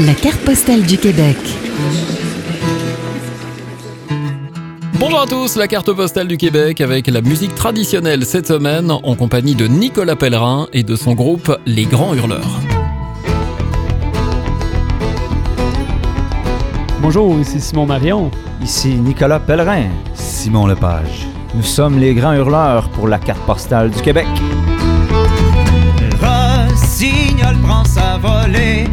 La carte postale du Québec. Bonjour à tous, la carte postale du Québec avec la musique traditionnelle cette semaine en compagnie de Nicolas Pellerin et de son groupe Les Grands Hurleurs. Bonjour, ici Simon Marion. Ici Nicolas Pellerin. Simon Lepage. Nous sommes les grands hurleurs pour la carte postale du Québec. Rossignol prend sa volée,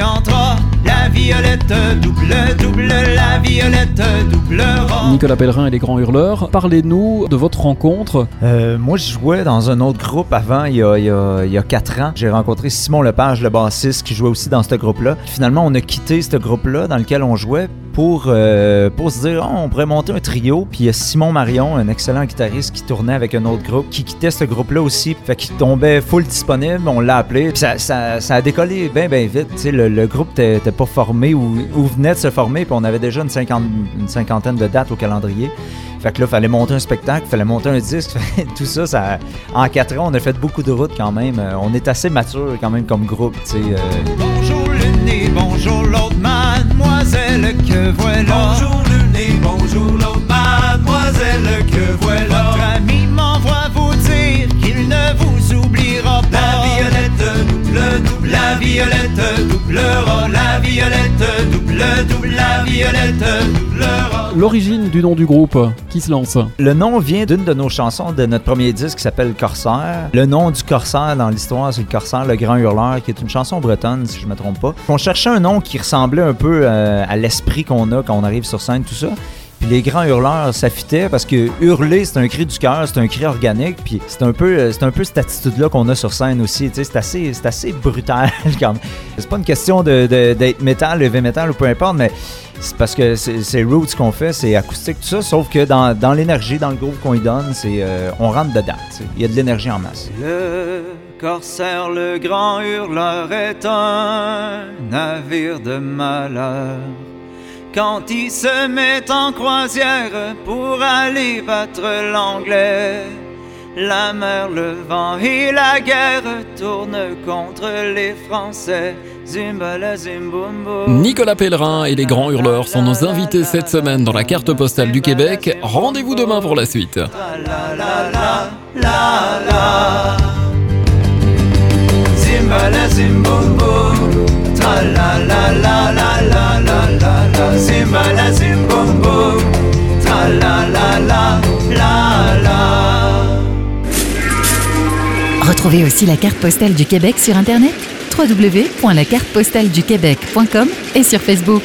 entre violette double, double, la violette doublera. Nicolas Pellerin et les Grands Hurleurs, parlez-nous de votre rencontre. Euh, moi, je jouais dans un autre groupe avant, il y a, il y a- il y a quatre ans. J'ai rencontré Simon Lepage, le bassiste, qui jouait aussi dans ce groupe-là. Finalement, on a quitté ce groupe-là dans lequel on jouait pour, euh, pour se dire, Oh, on pourrait monter un trio. Puis il y a Simon Marion, un excellent guitariste qui tournait avec un autre groupe, qui quittait ce groupe-là aussi. Fait qu'il tombait full disponible, on l'a appelé. Puis ça, ça, ça a décollé bien, bien vite. Tu sais, le, le groupe n'était pas formé ou, ou venait de se former, puis on avait déjà une, cinquante- une cinquantaine de dates au calendrier. Fait que là, fallait monter un spectacle, fallait monter un disque, tout ça, ça, en quatre ans, on a fait beaucoup de routes quand même. Euh, On est assez mature quand même comme groupe, tu sais. euh. Bonjour le nez, bonjour l'autre mademoiselle que voilà. Bonjour le nez, bonjour l'autre mademoiselle que voilà. Votre ami m'envoie vous dire qu'il ne vous oubliera pas. La violette double, double, la violette doublera. La violette violette. L'origine du nom du groupe, qui se lance? Le nom vient d'une de nos chansons de notre premier disque qui s'appelle Corsaire. Le nom du corsaire dans l'histoire, c'est le Corsaire, le grand hurleur, qui est une chanson bretonne, si je me trompe pas. On cherchait un nom qui ressemblait un peu euh, à l'esprit qu'on a quand on arrive sur scène, tout ça. Puis les grands hurleurs, ça fitait parce que hurler, c'est un cri du cœur, c'est un cri organique. Puis c'est un peu, euh, un peu cette attitude-là qu'on a sur scène aussi. C'est assez, assez brutal. Comme, c'est pas une question de, d'être métal, heavy metal ou peu importe, mais c'est parce que c'est, roots qu'on fait, c'est acoustique tout ça. Sauf que dans, dans l'énergie, dans le groove qu'on y donne, c'est, euh, on rentre dedans. Il y a de l'énergie en masse. Le corsaire, le grand hurleur est un navire de malheur. Quand il se met en croisière pour aller battre l'anglais, la mer, le vent et la guerre tournent contre les Français. Nicolas Pellerin et les Grands Hurleurs sont nos invités cette semaine dans la carte postale du Québec. Rendez-vous demain pour la suite. La la la la la Retrouvez aussi la carte postale du Québec sur Internet www.lacartepostaleduquebec.com et sur Facebook.